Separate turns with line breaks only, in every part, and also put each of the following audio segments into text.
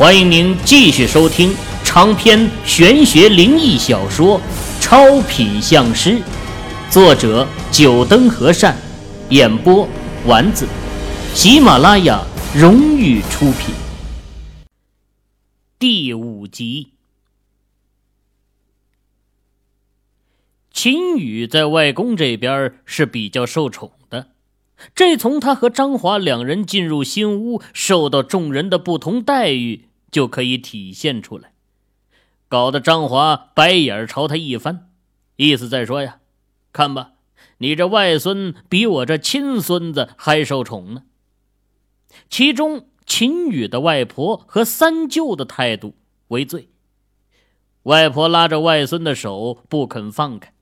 欢迎您继续收听长篇玄学灵异小说《超品相师》，作者：九灯和善，演播：丸子，喜马拉雅荣誉出品。第五集，秦羽在外公这边是比较受宠的，这从他和张华两人进入新屋，受到众人的不同待遇。就可以体现出来，搞得张华白眼朝他一翻，意思在说呀：“看吧，你这外孙比我这亲孙子还受宠呢。”其中秦宇的外婆和三舅的态度为最，外婆拉着外孙的手不肯放开，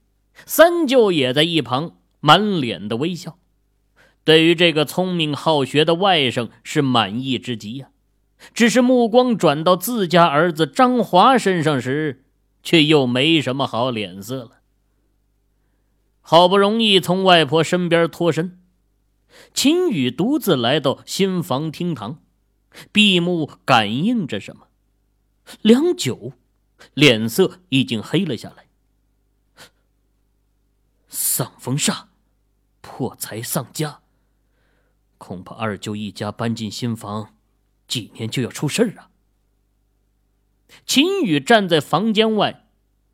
三舅也在一旁满脸的微笑，对于这个聪明好学的外甥是满意之极呀。只是目光转到自家儿子张华身上时，却又没什么好脸色了。好不容易从外婆身边脱身，秦宇独自来到新房厅堂，闭目感应着什么。良久，脸色已经黑了下来。丧风煞，破财丧家，恐怕二舅一家搬进新房。几年就要出事儿啊！秦宇站在房间外，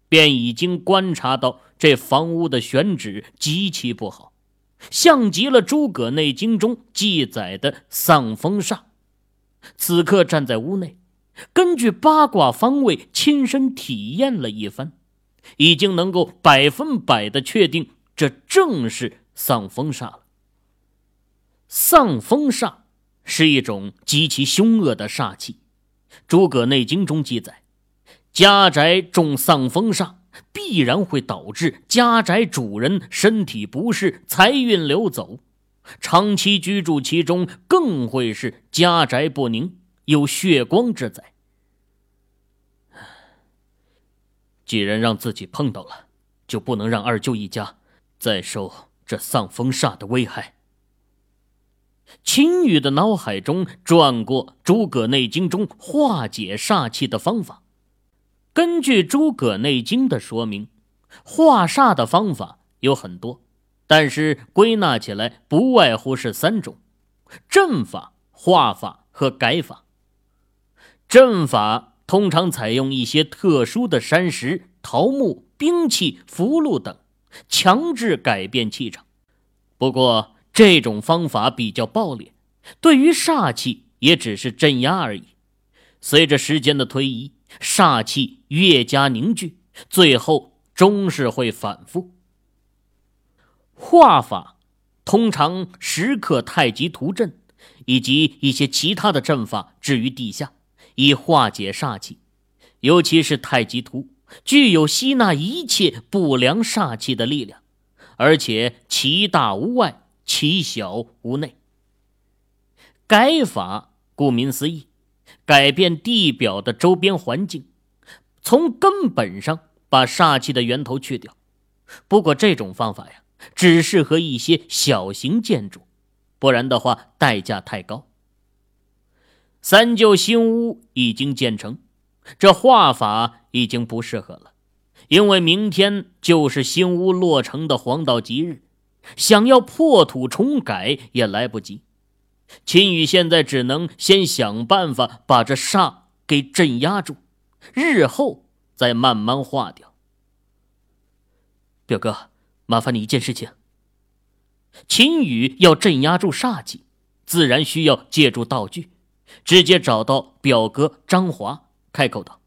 便已经观察到这房屋的选址极其不好，像极了《诸葛内经》中记载的丧风煞。此刻站在屋内，根据八卦方位亲身体验了一番，已经能够百分百的确定，这正是丧风煞了。丧风煞。是一种极其凶恶的煞气，《诸葛内经》中记载，家宅中丧风煞，必然会导致家宅主人身体不适、财运流走，长期居住其中更会是家宅不宁、有血光之灾。既然让自己碰到了，就不能让二舅一家再受这丧风煞的危害。秦羽的脑海中转过《诸葛内经》中化解煞气的方法。根据《诸葛内经》的说明，化煞的方法有很多，但是归纳起来不外乎是三种：阵法、化法和改法。阵法通常采用一些特殊的山石、桃木、兵器、符箓等，强制改变气场。不过，这种方法比较暴烈，对于煞气也只是镇压而已。随着时间的推移，煞气越加凝聚，最后终是会反复。化法通常时刻太极图阵以及一些其他的阵法置于地下，以化解煞气。尤其是太极图，具有吸纳一切不良煞气的力量，而且其大无外。其小无内。改法顾名思义，改变地表的周边环境，从根本上把煞气的源头去掉。不过这种方法呀，只适合一些小型建筑，不然的话代价太高。三舅新屋已经建成，这画法已经不适合了，因为明天就是新屋落成的黄道吉日。想要破土重改也来不及，秦羽现在只能先想办法把这煞给镇压住，日后再慢慢化掉。表哥，麻烦你一件事情。秦羽要镇压住煞气，自然需要借助道具，直接找到表哥张华，开口道：“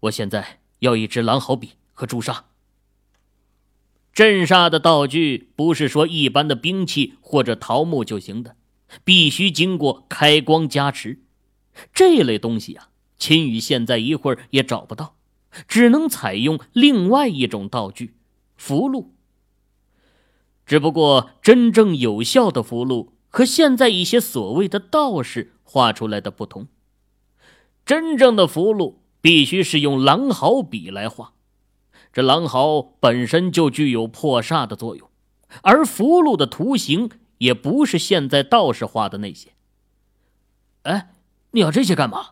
我现在要一支狼毫笔和朱砂。”镇煞的道具不是说一般的兵器或者桃木就行的，必须经过开光加持。这类东西啊，秦羽现在一会儿也找不到，只能采用另外一种道具——符箓。只不过，真正有效的符箓和现在一些所谓的道士画出来的不同。真正的符箓必须是用狼毫笔来画。这狼毫本身就具有破煞的作用，而符箓的图形也不是现在道士画的那些。哎，你要这些干嘛？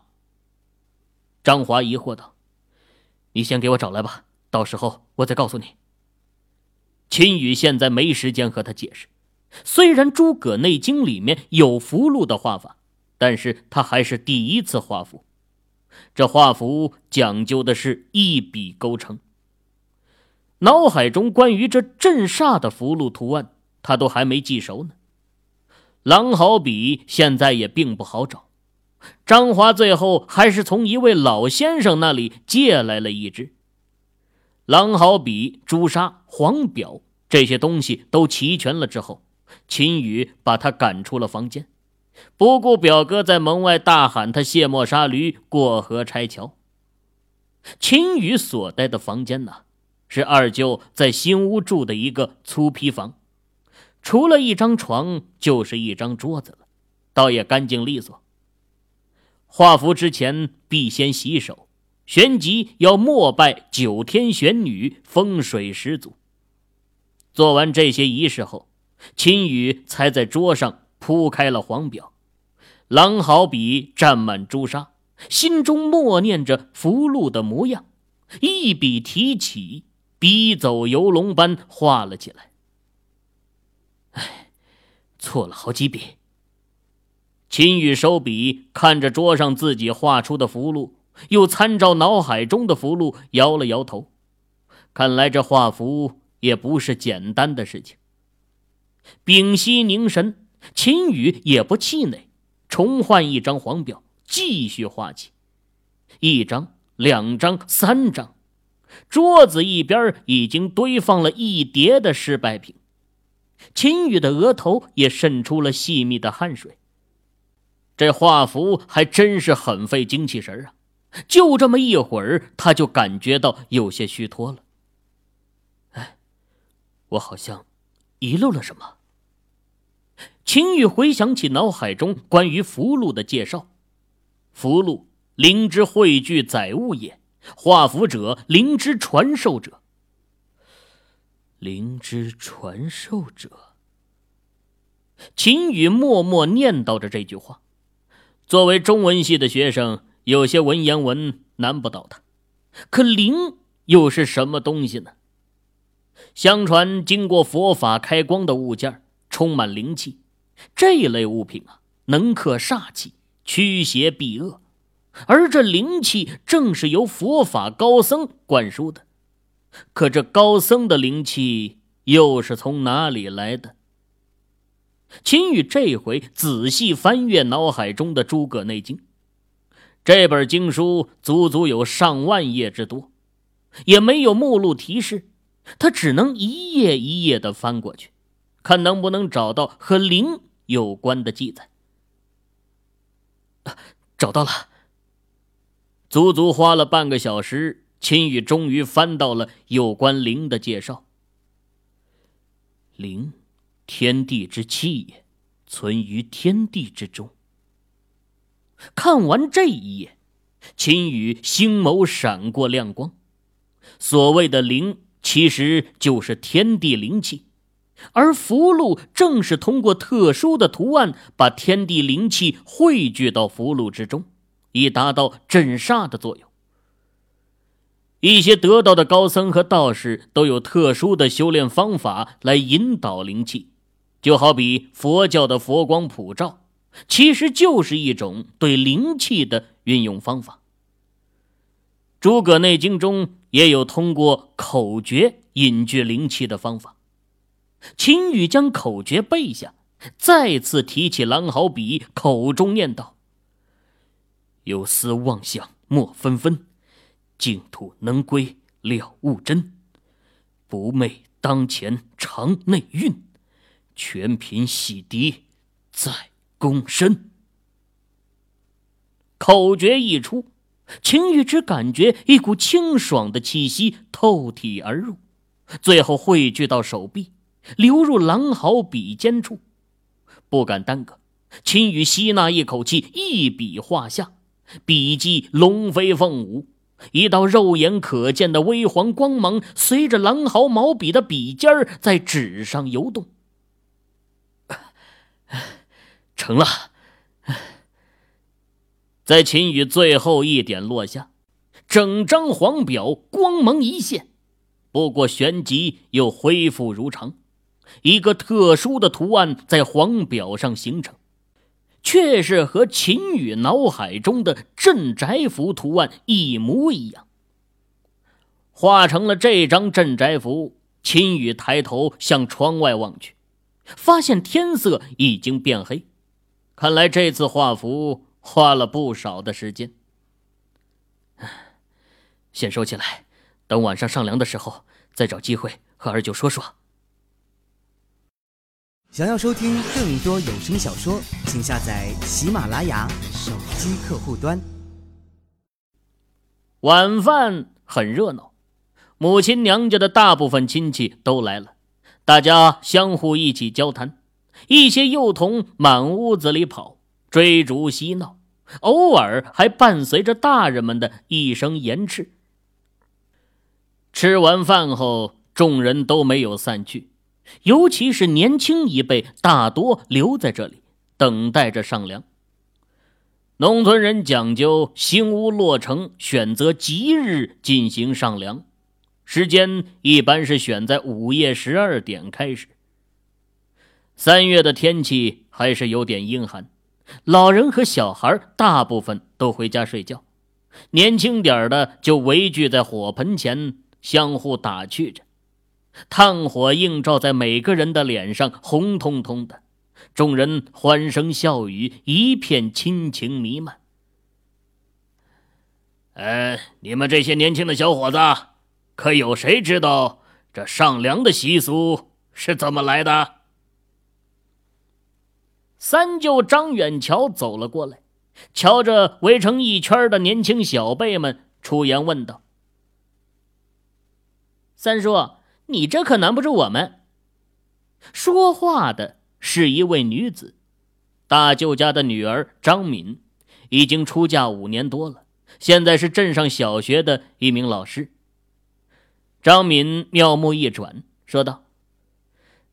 张华疑惑道：“你先给我找来吧，到时候我再告诉你。”秦羽现在没时间和他解释。虽然《诸葛内经》里面有符箓的画法，但是他还是第一次画符。这画符讲究的是一笔勾成。脑海中关于这镇煞的符箓图案，他都还没记熟呢。狼毫笔现在也并不好找。张华最后还是从一位老先生那里借来了一支。狼毫笔、朱砂、黄表这些东西都齐全了之后，秦宇把他赶出了房间，不顾表哥在门外大喊他卸磨杀驴、过河拆桥。秦宇所在的房间呢，是二舅在新屋住的一个粗坯房，除了一张床就是一张桌子了，倒也干净利索。画符之前必先洗手，旋即要膜拜九天玄女，风水始祖。做完这些仪式后，秦羽才在桌上铺开了黄表，狼毫笔蘸满朱砂，心中默念着符箓的模样，一笔提起，笔走游龙般画了起来。哎，错了好几笔。秦羽收笔，看着桌上自己画出的符箓，又参照脑海中的符箓，摇了摇头。看来这画符也不是简单的事情。屏息凝神，秦羽也不气馁，重换一张黄表，继续画起。一张、两张、三张，桌子一边已经堆放了一叠的失败品。秦羽的额头也渗出了细密的汗水。这画符还真是很费精气神啊！就这么一会儿，他就感觉到有些虚脱了。哎，我好像遗漏了什么。秦羽回想起脑海中关于符箓的介绍：“符箓，灵之汇聚载物也；画符者，灵之传授者。灵之传授者。”秦羽默默念叨着这句话。作为中文系的学生，有些文言文难不倒他。可灵又是什么东西呢？相传，经过佛法开光的物件充满灵气，这类物品啊，能克煞气，驱邪避恶。而这灵气正是由佛法高僧灌输的。可这高僧的灵气又是从哪里来的？秦羽这回仔细翻阅脑海中的《诸葛内经》，这本经书足足有上万页之多，也没有目录提示，他只能一页一页的翻过去，看能不能找到和灵有关的记载。找到了，足足花了半个小时，秦羽终于翻到了有关灵的介绍。灵。天地之气也，存于天地之中。看完这一页，秦羽星眸闪过亮光。所谓的灵，其实就是天地灵气，而符箓正是通过特殊的图案，把天地灵气汇聚到符箓之中，以达到镇煞的作用。一些得道的高僧和道士都有特殊的修炼方法来引导灵气。就好比佛教的佛光普照，其实就是一种对灵气的运用方法。诸葛内经中也有通过口诀引聚灵气的方法。秦羽将口诀背下，再次提起狼毫笔，口中念道：“有思妄想莫纷纷，净土能归了悟真，不昧当前常内蕴。”全凭洗涤，在躬身。口诀一出，秦玉只感觉一股清爽的气息透体而入，最后汇聚到手臂，流入狼毫笔尖处。不敢耽搁，秦羽吸纳一口气，一笔画下，笔迹龙飞凤舞，一道肉眼可见的微黄光芒随着狼毫毛笔的笔尖儿在纸上游动。成了，在秦羽最后一点落下，整张黄表光芒一现，不过旋即又恢复如常，一个特殊的图案在黄表上形成，却是和秦羽脑海中的镇宅符图案一模一样。画成了这张镇宅符，秦羽抬头向窗外望去，发现天色已经变黑，看来这次画符花了不少的时间。先收起来，等晚上上梁的时候再找机会和二舅说说。
想要收听更多有声小说，请下载喜马拉雅手机客户端。
晚饭很热闹，母亲娘家的大部分亲戚都来了，大家相互一起交谈，一些幼童满屋子里跑，追逐嬉闹，偶尔还伴随着大人们的一声言斥。吃完饭后，众人都没有散去，尤其是年轻一辈，大多留在这里等待着上梁。农村人讲究新屋落成，选择吉日进行上梁，时间一般是选在午夜十二点开始。三月的天气还是有点阴寒，老人和小孩大部分都回家睡觉，年轻点的就围聚在火盆前。相互打趣着，炭火映照在每个人的脸上，红彤彤的。众人欢声笑语，一片亲情弥漫。呃，你们这些年轻的小伙子，可有谁知道这上梁的习俗是怎么来的？三舅张远桥走了过来，瞧着围成一圈的年轻小辈们，出言问道。三叔，你这可难不住我们。说话的是一位女子，大舅家的女儿张敏，已经出嫁五年多了，现在是镇上小学的一名老师。张敏妙目一转，说道：“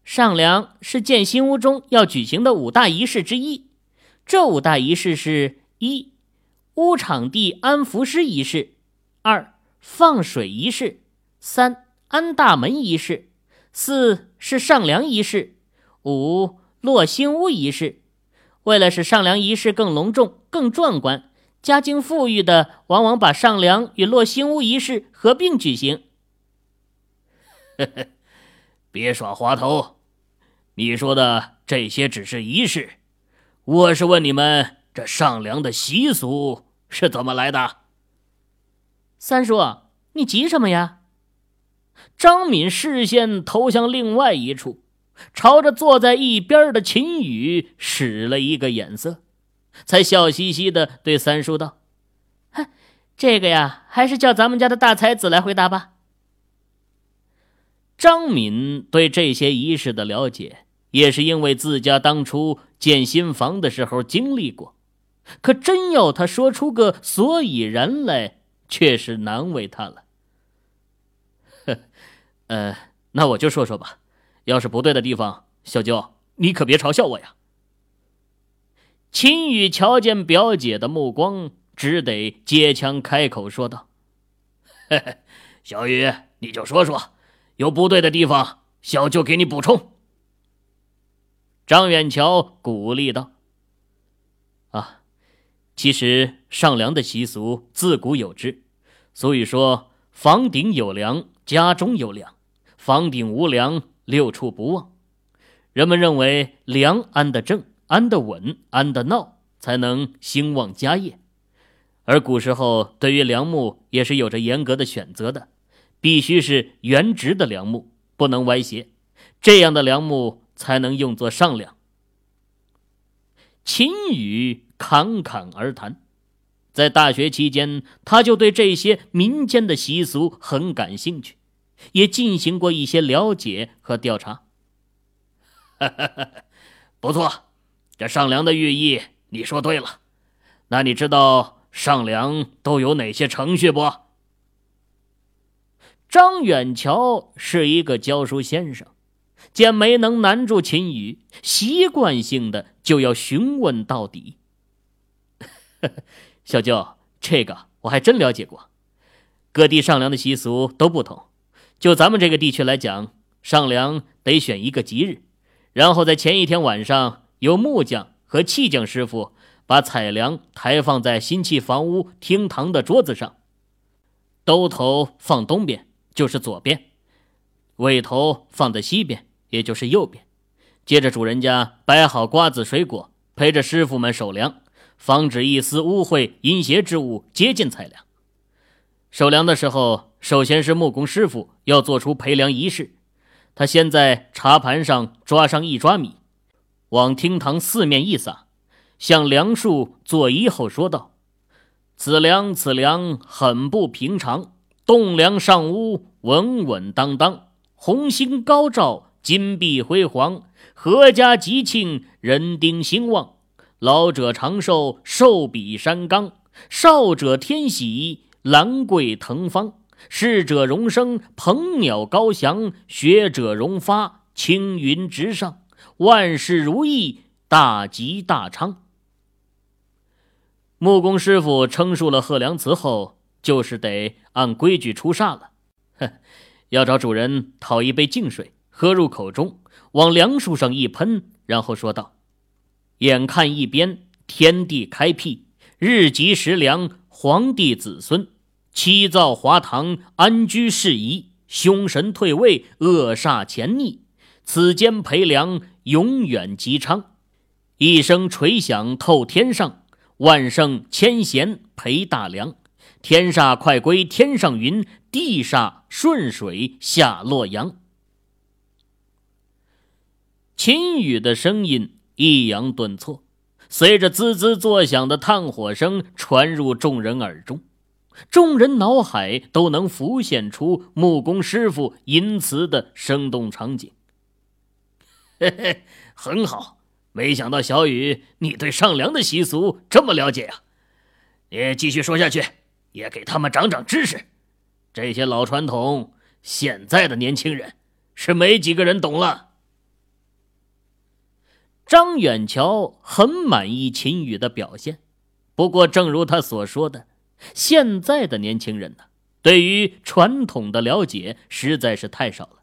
上梁是建新屋中要举行的五大仪式之一，这五大仪式是：一、屋场地安符师仪式；二、放水仪式；三。”安大门仪式，四是上梁仪式，五落新屋仪式。为了使上梁仪式更隆重、更壮观，家境富裕的往往把上梁与落新屋仪式合并举行。别耍滑头，你说的这些只是仪式，我是问你们，这上梁的习俗是怎么来的？三叔，你急什么呀？张敏视线投向另外一处，朝着坐在一边的秦宇使了一个眼色，才笑嘻嘻的对三叔道：“哼，这个呀，还是叫咱们家的大才子来回答吧。”张敏对这些仪式的了解，也是因为自家当初建新房的时候经历过，可真要他说出个所以然来，却是难为他了。呃，那我就说说吧。要是不对的地方，小舅你可别嘲笑我呀。秦宇瞧见表姐的目光，只得接枪开口说道：“嘿嘿，小雨，你就说说，有不对的地方，小舅给你补充。”张远桥鼓励道：“啊，其实上梁的习俗自古有之，所以说房顶有梁，家中有梁。”房顶无梁，六畜不旺。人们认为梁安得正、安得稳、安得闹，才能兴旺家业。而古时候对于梁木也是有着严格的选择的，必须是原直的梁木，不能歪斜，这样的梁木才能用作上梁。秦羽侃侃而谈，在大学期间，他就对这些民间的习俗很感兴趣。也进行过一些了解和调查。不错，这上梁的寓意你说对了。那你知道上梁都有哪些程序不？张远桥是一个教书先生，见没能难住秦羽，习惯性的就要询问到底。小舅，这个我还真了解过。各地上梁的习俗都不同。就咱们这个地区来讲，上梁得选一个吉日，然后在前一天晚上，由木匠和砌匠师傅把彩梁抬放在新砌房屋厅堂的桌子上，兜头放东边，就是左边；尾头放在西边，也就是右边。接着，主人家摆好瓜子、水果，陪着师傅们守梁，防止一丝污秽、阴邪之物接近彩梁。守梁的时候，首先是木工师傅要做出培梁仪式。他先在茶盘上抓上一抓米，往厅堂四面一撒，向梁树作揖后说道：“此梁，此梁很不平常。栋梁上屋，稳稳当当，红星高照，金碧辉煌，阖家吉庆，人丁兴旺。老者长寿，寿比山冈；少者天喜。”兰桂腾芳，逝者荣生，鹏鸟高翔；学者荣发，青云直上。万事如意，大吉大昌。木工师傅称述了贺良词后，就是得按规矩出煞了。哼，要找主人讨一杯净水，喝入口中，往梁树上一喷，然后说道：“眼看一边天地开辟，日吉时良，皇帝子孙。”七灶华堂，安居适宜；凶神退位，恶煞潜匿。此间陪梁，永远吉昌。一声锤响透天上，万圣千贤陪大梁。天煞快归天上云，地煞顺水下洛阳。秦羽的声音抑扬顿挫，随着滋滋作响的炭火声传入众人耳中。众人脑海都能浮现出木工师傅吟词的生动场景。嘿嘿，很好，没想到小雨你对上梁的习俗这么了解呀！你继续说下去，也给他们长长知识。这些老传统，现在的年轻人是没几个人懂了。张远桥很满意秦羽的表现，不过正如他所说的。现在的年轻人呢，对于传统的了解实在是太少了。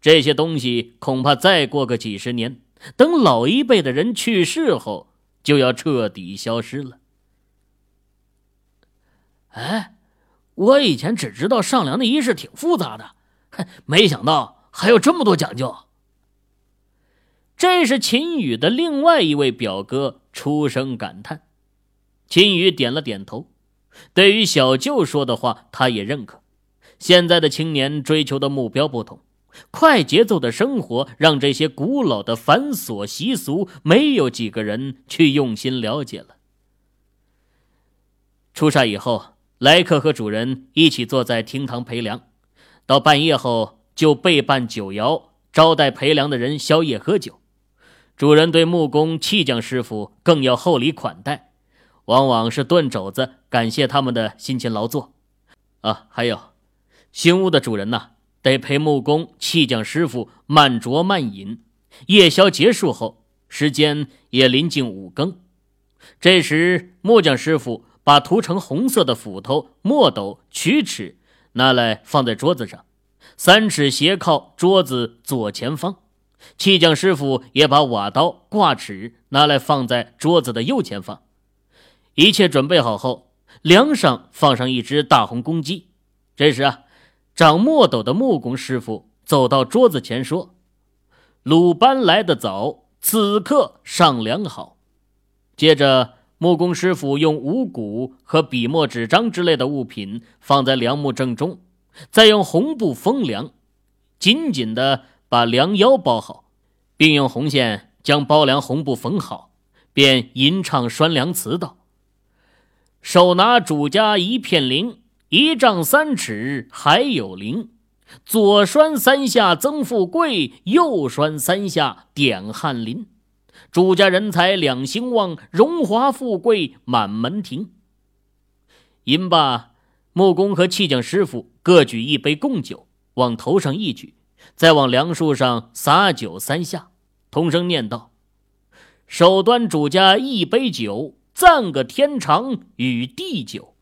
这些东西恐怕再过个几十年，等老一辈的人去世后，就要彻底消失了。哎，我以前只知道上梁的仪式挺复杂的，哼没想到还有这么多讲究。这是秦宇的另外一位表哥出声感叹。秦宇点了点头。对于小舅说的话，他也认可。现在的青年追求的目标不同，快节奏的生活让这些古老的繁琐习俗没有几个人去用心了解了。出煞以后，来客和主人一起坐在厅堂陪凉，到半夜后就备办酒肴，招待陪凉的人宵夜喝酒。主人对木工砌匠师傅更要厚礼款待。往往是炖肘子，感谢他们的辛勤劳作。啊，还有，新屋的主人呐，得陪木工、砌匠师傅慢酌慢饮。夜宵结束后，时间也临近五更。这时，木匠师傅把涂成红色的斧头、墨斗、曲尺拿来放在桌子上，三尺斜靠桌子左前方。砌匠师傅也把瓦刀、挂尺拿来放在桌子的右前方。一切准备好后，梁上放上一只大红公鸡。这时啊，长墨斗的木工师傅走到桌子前说：“鲁班来得早，此刻上梁好。”接着，木工师傅用五谷和笔墨纸张之类的物品放在梁木正中，再用红布封梁，紧紧地把梁腰包好，并用红线将包梁红布缝好，便吟唱拴梁词道。手拿主家一片绫，一丈三尺还有灵。左拴三下增富贵，右拴三下点翰林。主家人才两兴旺，荣华富贵满门庭。吟罢，木工和砌匠师傅各举一杯贡酒，往头上一举，再往梁树上洒酒三下，同声念道：“手端主家一杯酒。”赞个天长与地久，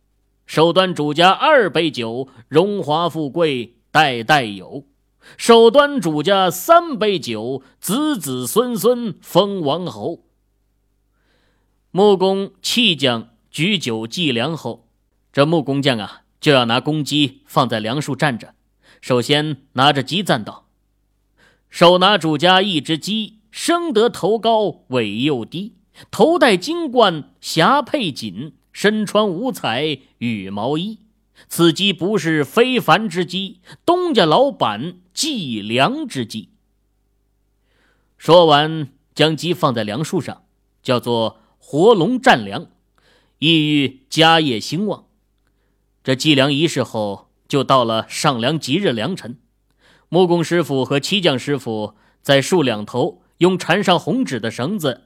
手端主家二杯酒，荣华富贵代代有；手端主家三杯酒，子子孙孙封王侯。木工弃将举酒祭梁后，这木工匠啊，就要拿公鸡放在梁树站着，首先拿着鸡赞道：“手拿主家一只鸡，生得头高尾又低，头戴金冠霞佩锦。”身穿五彩羽毛衣，此鸡不是非凡之鸡，东家老板计粮之鸡。说完，将鸡放在梁树上，叫做活龙战梁，意欲家业兴旺。这祭梁仪式后，就到了上梁吉日良辰。木工师傅和漆匠师傅在树两头用缠上红纸的绳子，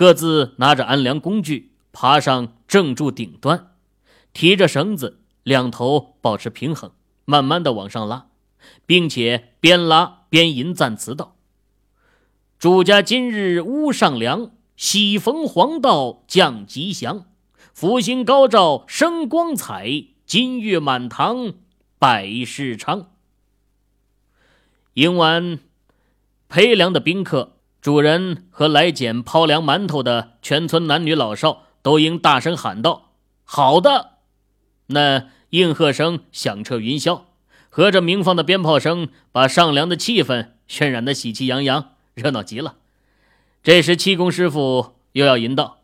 各自拿着安梁工具。爬上正柱顶端，提着绳子，两头保持平衡，慢慢的往上拉，并且边拉边吟赞词道：“主家今日屋上梁，喜逢黄道降吉祥，福星高照生光彩，金玉满堂百事昌。”迎完陪凉的宾客，主人和来捡抛粮馒头的全村男女老少。都应大声喊道：“好的！”那应和声响彻云霄，和着鸣放的鞭炮声，把上梁的气氛渲染得喜气洋洋，热闹极了。这时，气功师傅又要吟道：“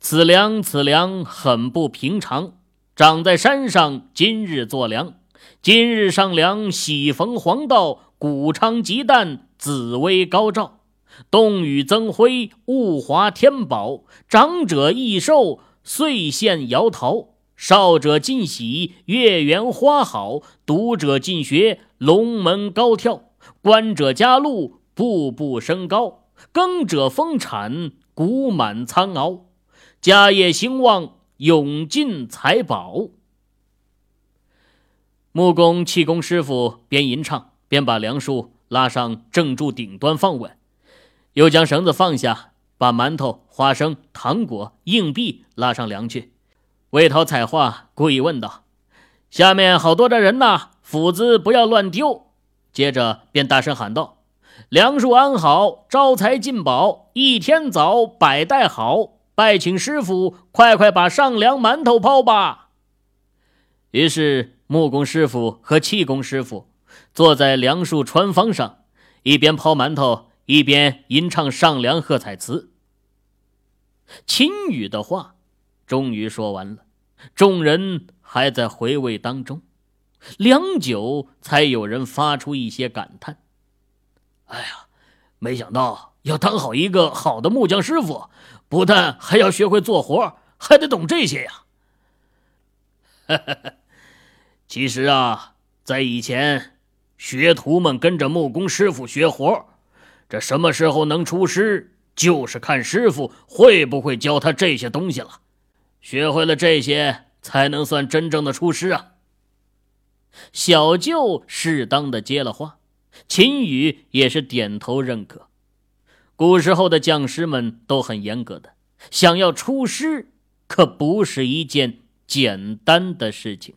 此梁此梁很不平常，长在山上，今日做梁。今日上梁，喜逢黄道，谷昌吉旦，紫薇高照。”冬雨增辉，物华天宝；长者益寿，岁献摇桃；少者尽喜，月圆花好；读者尽学，龙门高跳；官者加禄，步步升高；耕者丰产，谷满仓敖；家业兴旺，永进财宝。木工、气功师傅边吟唱边把梁树拉上正柱顶端放稳。又将绳子放下，把馒头、花生、糖果、硬币拉上梁去。魏涛彩画故意问道：“下面好多的人呐，斧子不要乱丢。”接着便大声喊道：“梁树安好，招财进宝，一天早，百代好。拜请师傅，快快把上梁馒头抛吧。”于是木工师傅和气功师傅坐在梁树穿方上，一边抛馒头。一边吟唱上梁贺彩词，秦羽的话终于说完了，众人还在回味当中，良久才有人发出一些感叹：“哎呀，没想到要当好一个好的木匠师傅，不但还要学会做活，还得懂这些呀！”哈哈其实啊，在以前，学徒们跟着木工师傅学活。这什么时候能出师，就是看师傅会不会教他这些东西了。学会了这些，才能算真正的出师啊。小舅适当的接了话，秦羽也是点头认可。古时候的匠师们都很严格的，想要出师，可不是一件简单的事情。